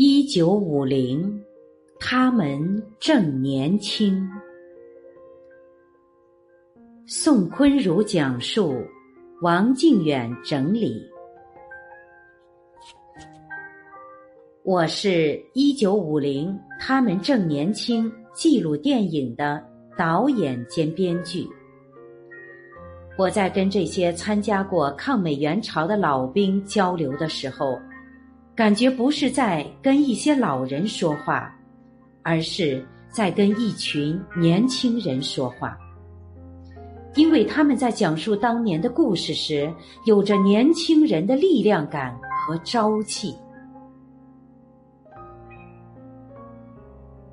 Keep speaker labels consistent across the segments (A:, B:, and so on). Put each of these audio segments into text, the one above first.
A: 一九五零，他们正年轻。宋坤如讲述，王靖远整理。我是一九五零，他们正年轻记录电影的导演兼编剧。我在跟这些参加过抗美援朝的老兵交流的时候。感觉不是在跟一些老人说话，而是在跟一群年轻人说话，因为他们在讲述当年的故事时，有着年轻人的力量感和朝气。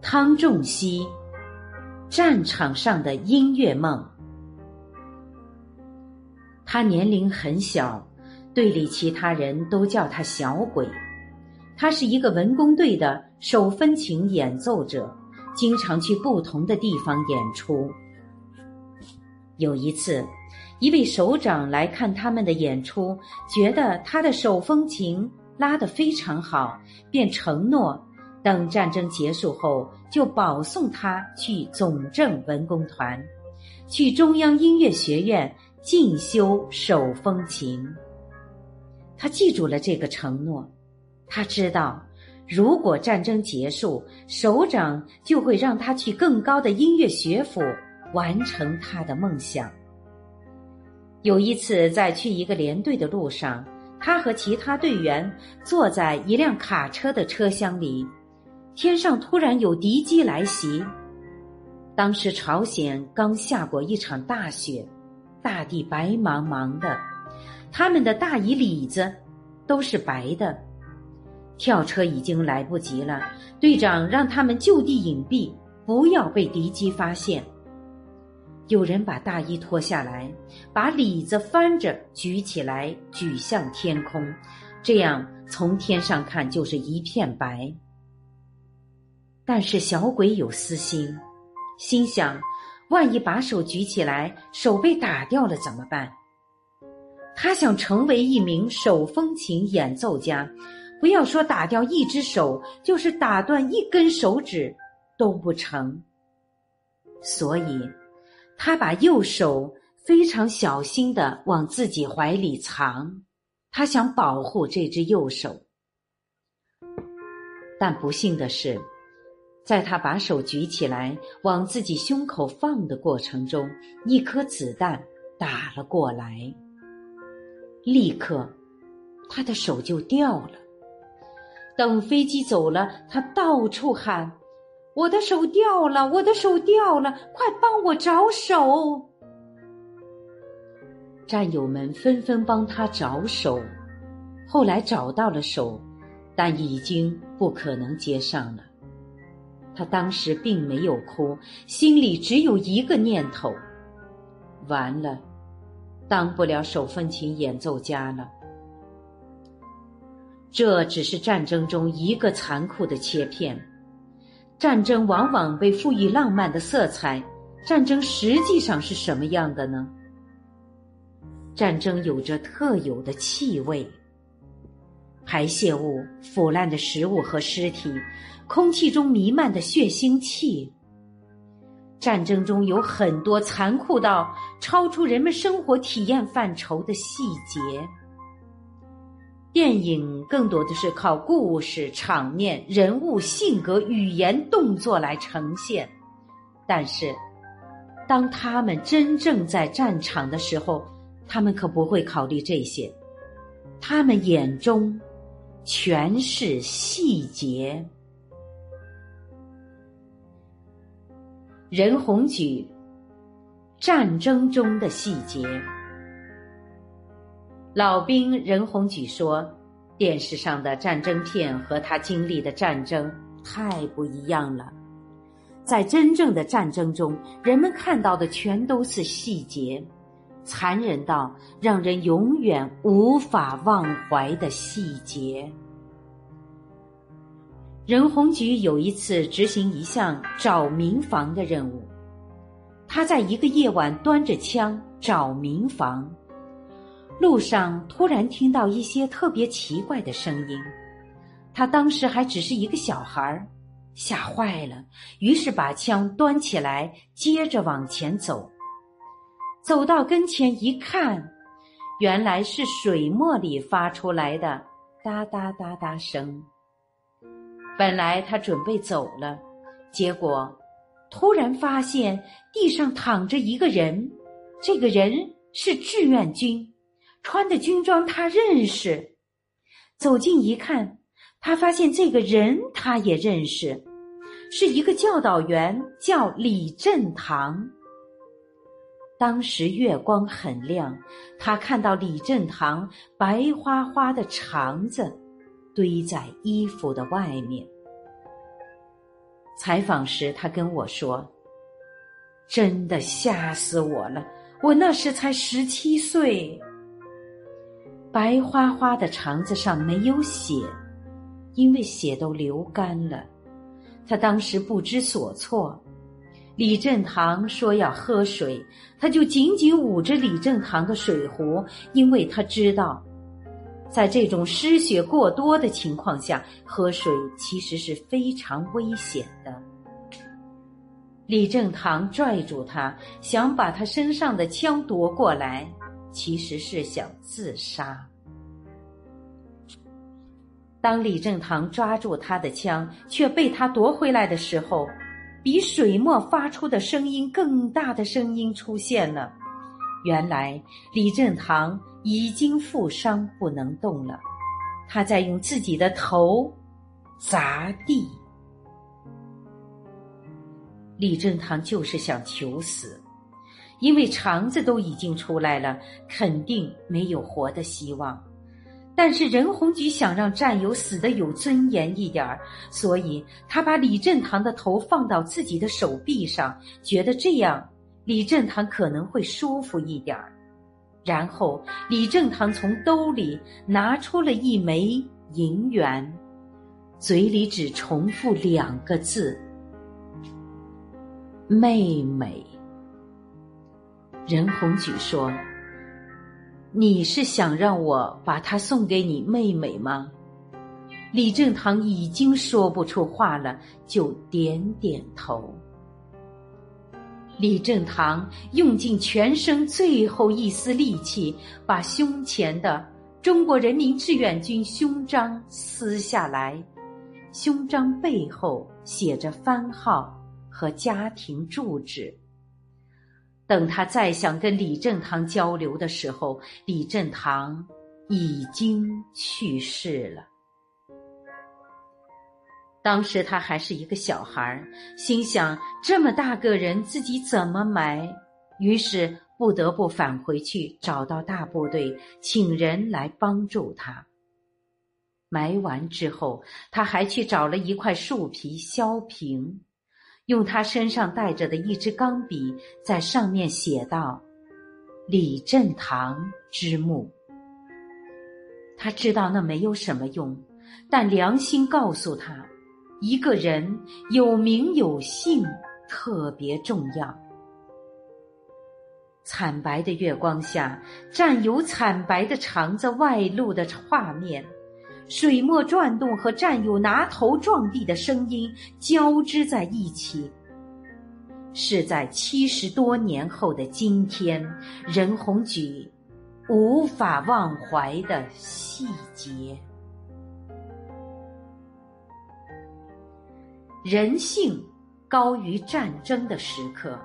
A: 汤仲熙，战场上的音乐梦。他年龄很小，队里其他人都叫他小鬼。他是一个文工队的手风琴演奏者，经常去不同的地方演出。有一次，一位首长来看他们的演出，觉得他的手风琴拉得非常好，便承诺等战争结束后就保送他去总政文工团，去中央音乐学院进修手风琴。他记住了这个承诺。他知道，如果战争结束，首长就会让他去更高的音乐学府完成他的梦想。有一次，在去一个连队的路上，他和其他队员坐在一辆卡车的车厢里，天上突然有敌机来袭。当时朝鲜刚下过一场大雪，大地白茫茫的，他们的大衣里子都是白的。跳车已经来不及了，队长让他们就地隐蔽，不要被敌机发现。有人把大衣脱下来，把里子翻着举起来，举向天空，这样从天上看就是一片白。但是小鬼有私心，心想：万一把手举起来，手被打掉了怎么办？他想成为一名手风琴演奏家。不要说打掉一只手，就是打断一根手指都不成。所以，他把右手非常小心的往自己怀里藏，他想保护这只右手。但不幸的是，在他把手举起来往自己胸口放的过程中，一颗子弹打了过来，立刻，他的手就掉了。等飞机走了，他到处喊：“我的手掉了，我的手掉了，快帮我找手！”战友们纷纷帮他找手，后来找到了手，但已经不可能接上了。他当时并没有哭，心里只有一个念头：完了，当不了手风琴演奏家了。这只是战争中一个残酷的切片。战争往往被赋予浪漫的色彩，战争实际上是什么样的呢？战争有着特有的气味：排泄物、腐烂的食物和尸体，空气中弥漫的血腥气。战争中有很多残酷到超出人们生活体验范畴的细节。电影更多的是靠故事、场面、人物性格、语言、动作来呈现，但是，当他们真正在战场的时候，他们可不会考虑这些，他们眼中全是细节。任鸿举，战争中的细节。老兵任鸿举说：“电视上的战争片和他经历的战争太不一样了。在真正的战争中，人们看到的全都是细节，残忍到让人永远无法忘怀的细节。”任鸿举有一次执行一项找民房的任务，他在一个夜晚端着枪找民房。路上突然听到一些特别奇怪的声音，他当时还只是一个小孩儿，吓坏了，于是把枪端起来，接着往前走。走到跟前一看，原来是水墨里发出来的哒哒哒哒声。本来他准备走了，结果突然发现地上躺着一个人，这个人是志愿军，穿的军装他认识。走近一看。他发现这个人，他也认识，是一个教导员，叫李振堂。当时月光很亮，他看到李振堂白花花的肠子堆在衣服的外面。采访时，他跟我说：“真的吓死我了，我那时才十七岁，白花花的肠子上没有血。”因为血都流干了，他当时不知所措。李振堂说要喝水，他就紧紧捂着李振堂的水壶，因为他知道，在这种失血过多的情况下，喝水其实是非常危险的。李振堂拽住他，想把他身上的枪夺过来，其实是想自杀。当李正堂抓住他的枪，却被他夺回来的时候，比水墨发出的声音更大的声音出现了。原来李正堂已经负伤不能动了，他在用自己的头砸地。李正堂就是想求死，因为肠子都已经出来了，肯定没有活的希望。但是任鸿举想让战友死的有尊严一点儿，所以他把李振堂的头放到自己的手臂上，觉得这样李振堂可能会舒服一点儿。然后李振堂从兜里拿出了一枚银元，嘴里只重复两个字：“妹妹。”任鸿举说。你是想让我把它送给你妹妹吗？李正堂已经说不出话了，就点点头。李正堂用尽全身最后一丝力气，把胸前的中国人民志愿军胸章撕下来，胸章背后写着番号和家庭住址。等他再想跟李振堂交流的时候，李振堂已经去世了。当时他还是一个小孩心想这么大个人自己怎么埋？于是不得不返回去找到大部队，请人来帮助他。埋完之后，他还去找了一块树皮削平。用他身上带着的一支钢笔，在上面写道：“李振堂之墓。”他知道那没有什么用，但良心告诉他，一个人有名有姓特别重要。惨白的月光下，战友惨白的肠子外露的画面。水墨转动和战友拿头撞地的声音交织在一起，是在七十多年后的今天，任鸿举无法忘怀的细节。人性高于战争的时刻，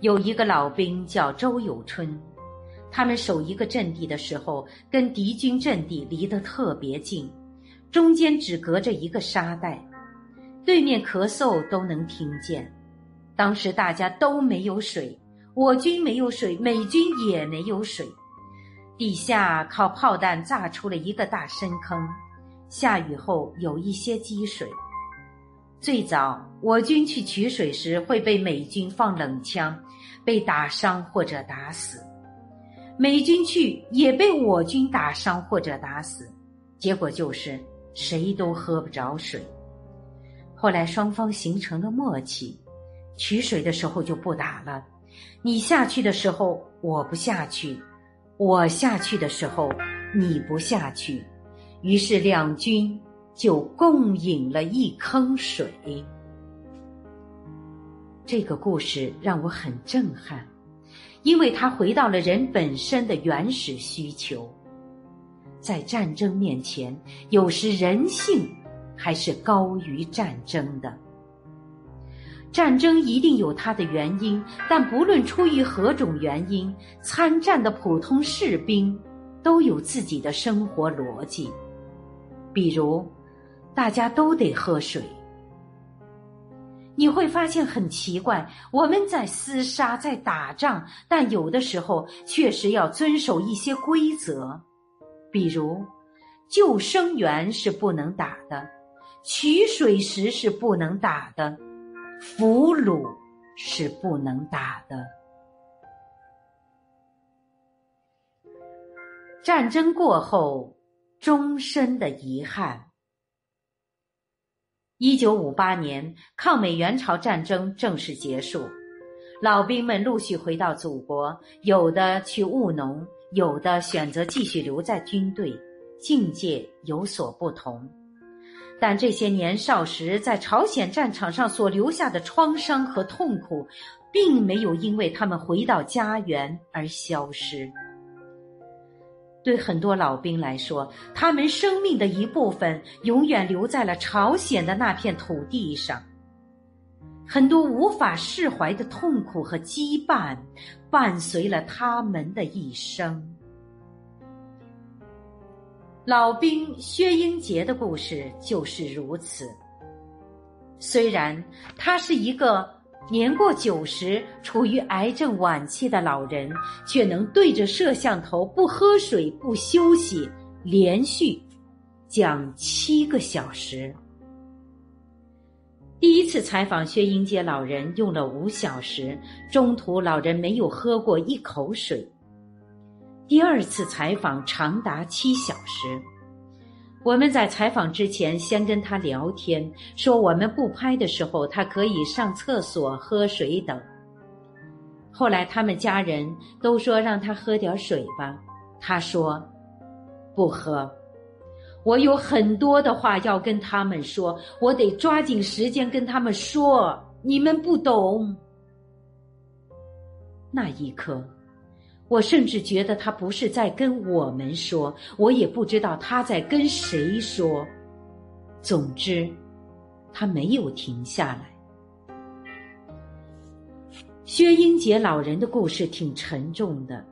A: 有一个老兵叫周有春。他们守一个阵地的时候，跟敌军阵地离得特别近，中间只隔着一个沙袋，对面咳嗽都能听见。当时大家都没有水，我军没有水，美军也没有水，底下靠炮弹炸出了一个大深坑，下雨后有一些积水。最早我军去取水时会被美军放冷枪，被打伤或者打死。美军去也被我军打伤或者打死，结果就是谁都喝不着水。后来双方形成了默契，取水的时候就不打了。你下去的时候我不下去，我下去的时候你不下去。于是两军就共饮了一坑水。这个故事让我很震撼，因为它回到了人本身的原始需求。在战争面前，有时人性还是高于战争的。战争一定有它的原因，但不论出于何种原因，参战的普通士兵都有自己的生活逻辑。比如，大家都得喝水。你会发现很奇怪，我们在厮杀，在打仗，但有的时候确实要遵守一些规则，比如救生员是不能打的，取水时是不能打的，俘虏是不能打的。战争过后，终身的遗憾。一九五八年，抗美援朝战争正式结束，老兵们陆续回到祖国，有的去务农，有的选择继续留在军队，境界有所不同。但这些年少时在朝鲜战场上所留下的创伤和痛苦，并没有因为他们回到家园而消失。对很多老兵来说，他们生命的一部分永远留在了朝鲜的那片土地上。很多无法释怀的痛苦和羁绊，伴随了他们的一生。老兵薛英杰的故事就是如此。虽然他是一个。年过九十、处于癌症晚期的老人，却能对着摄像头不喝水、不休息，连续讲七个小时。第一次采访薛英杰老人用了五小时，中途老人没有喝过一口水。第二次采访长达七小时。我们在采访之前先跟他聊天，说我们不拍的时候，他可以上厕所、喝水等。后来他们家人都说让他喝点水吧，他说不喝。我有很多的话要跟他们说，我得抓紧时间跟他们说，你们不懂。那一刻。我甚至觉得他不是在跟我们说，我也不知道他在跟谁说。总之，他没有停下来。薛英杰老人的故事挺沉重的，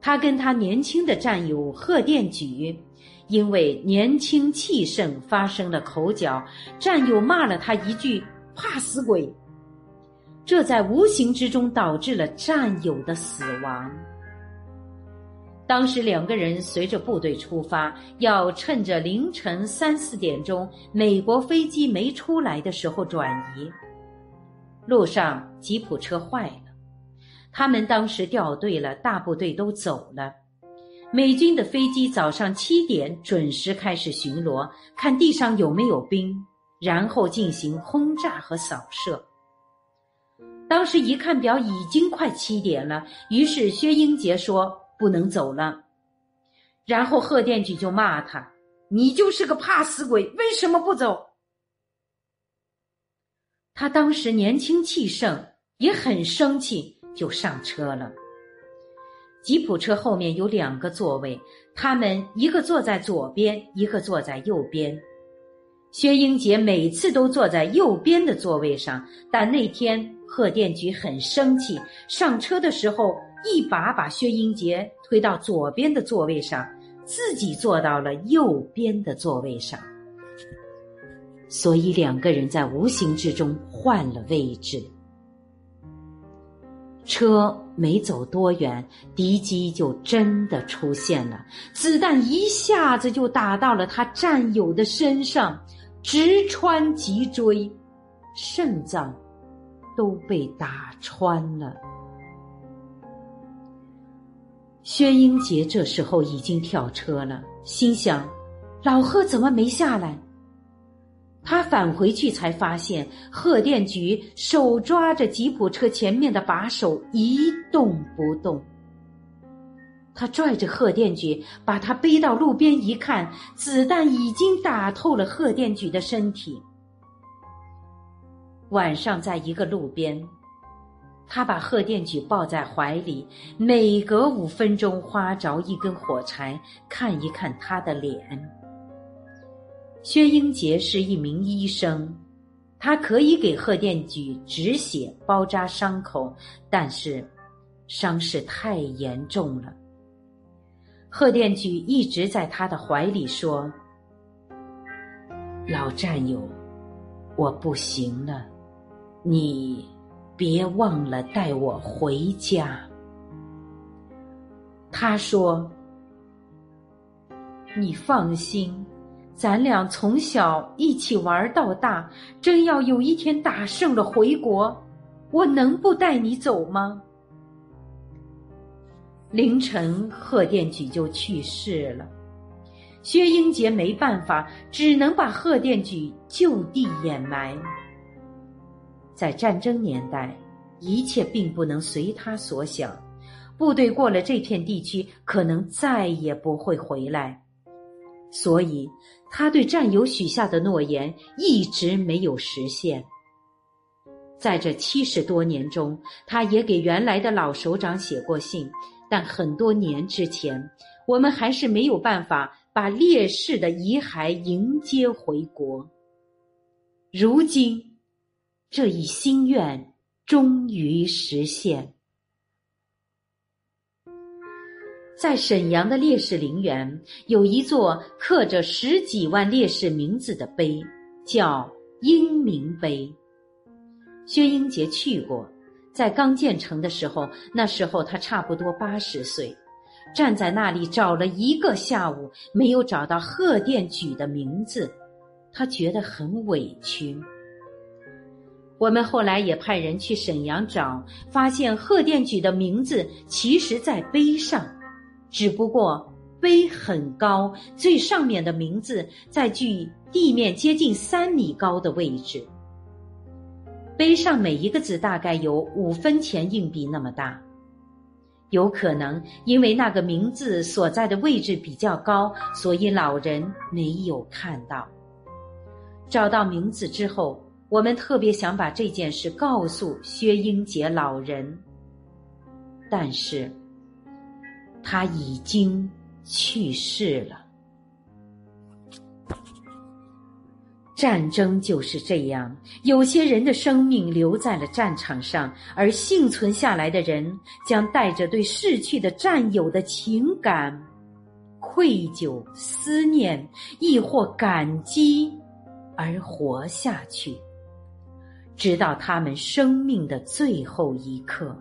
A: 他跟他年轻的战友贺殿举，因为年轻气盛发生了口角，战友骂了他一句“怕死鬼”。这在无形之中导致了战友的死亡。当时两个人随着部队出发，要趁着凌晨三四点钟美国飞机没出来的时候转移。路上吉普车坏了，他们当时掉队了，大部队都走了。美军的飞机早上七点准时开始巡逻，看地上有没有兵，然后进行轰炸和扫射。当时一看表，已经快七点了。于是薛英杰说：“不能走了。”然后贺电举就骂他：“你就是个怕死鬼，为什么不走？”他当时年轻气盛，也很生气，就上车了。吉普车后面有两个座位，他们一个坐在左边，一个坐在右边。薛英杰每次都坐在右边的座位上，但那天。贺殿举很生气，上车的时候一把把薛英杰推到左边的座位上，自己坐到了右边的座位上。所以两个人在无形之中换了位置。车没走多远，敌机就真的出现了，子弹一下子就打到了他战友的身上，直穿脊椎，肾脏。都被打穿了。薛英杰这时候已经跳车了，心想：老贺怎么没下来？他返回去才发现，贺殿举手抓着吉普车前面的把手一动不动。他拽着贺电举，把他背到路边一看，子弹已经打透了贺电举的身体。晚上，在一个路边，他把贺电举抱在怀里，每隔五分钟花着一根火柴，看一看他的脸。薛英杰是一名医生，他可以给贺电举止血、包扎伤口，但是伤势太严重了。贺电举一直在他的怀里说：“老战友，我不行了，你别忘了带我回家。”他说：“你放心，咱俩从小一起玩到大，真要有一天打胜了回国，我能不带你走吗？”凌晨，贺电举就去世了。薛英杰没办法，只能把贺电举就地掩埋。在战争年代，一切并不能随他所想。部队过了这片地区，可能再也不会回来。所以，他对战友许下的诺言一直没有实现。在这七十多年中，他也给原来的老首长写过信。但很多年之前，我们还是没有办法把烈士的遗骸迎接回国。如今，这一心愿终于实现。在沈阳的烈士陵园，有一座刻着十几万烈士名字的碑，叫英明碑。薛英杰去过。在刚建成的时候，那时候他差不多八十岁，站在那里找了一个下午，没有找到贺电举的名字，他觉得很委屈。我们后来也派人去沈阳找，发现贺电举的名字其实在碑上，只不过碑很高，最上面的名字在距地面接近三米高的位置。碑上每一个字大概有五分钱硬币那么大，有可能因为那个名字所在的位置比较高，所以老人没有看到。找到名字之后，我们特别想把这件事告诉薛英杰老人，但是他已经去世了。战争就是这样，有些人的生命留在了战场上，而幸存下来的人将带着对逝去的战友的情感、愧疚、思念，亦或感激，而活下去，直到他们生命的最后一刻。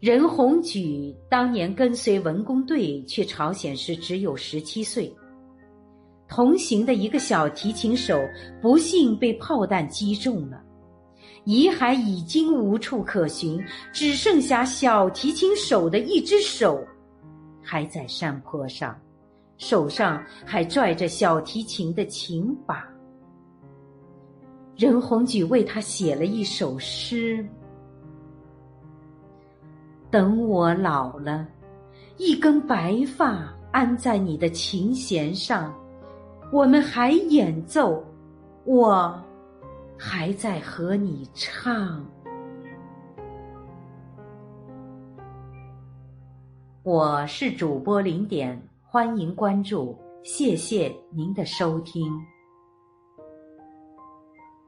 A: 任鸿举当年跟随文工队去朝鲜时，只有十七岁。同行的一个小提琴手不幸被炮弹击中了，遗骸已经无处可寻，只剩下小提琴手的一只手还在山坡上，手上还拽着小提琴的琴把。任鸿举为他写了一首诗：等我老了，一根白发安在你的琴弦上。我们还演奏，我还在和你唱。我是主播零点，欢迎关注，谢谢您的收听。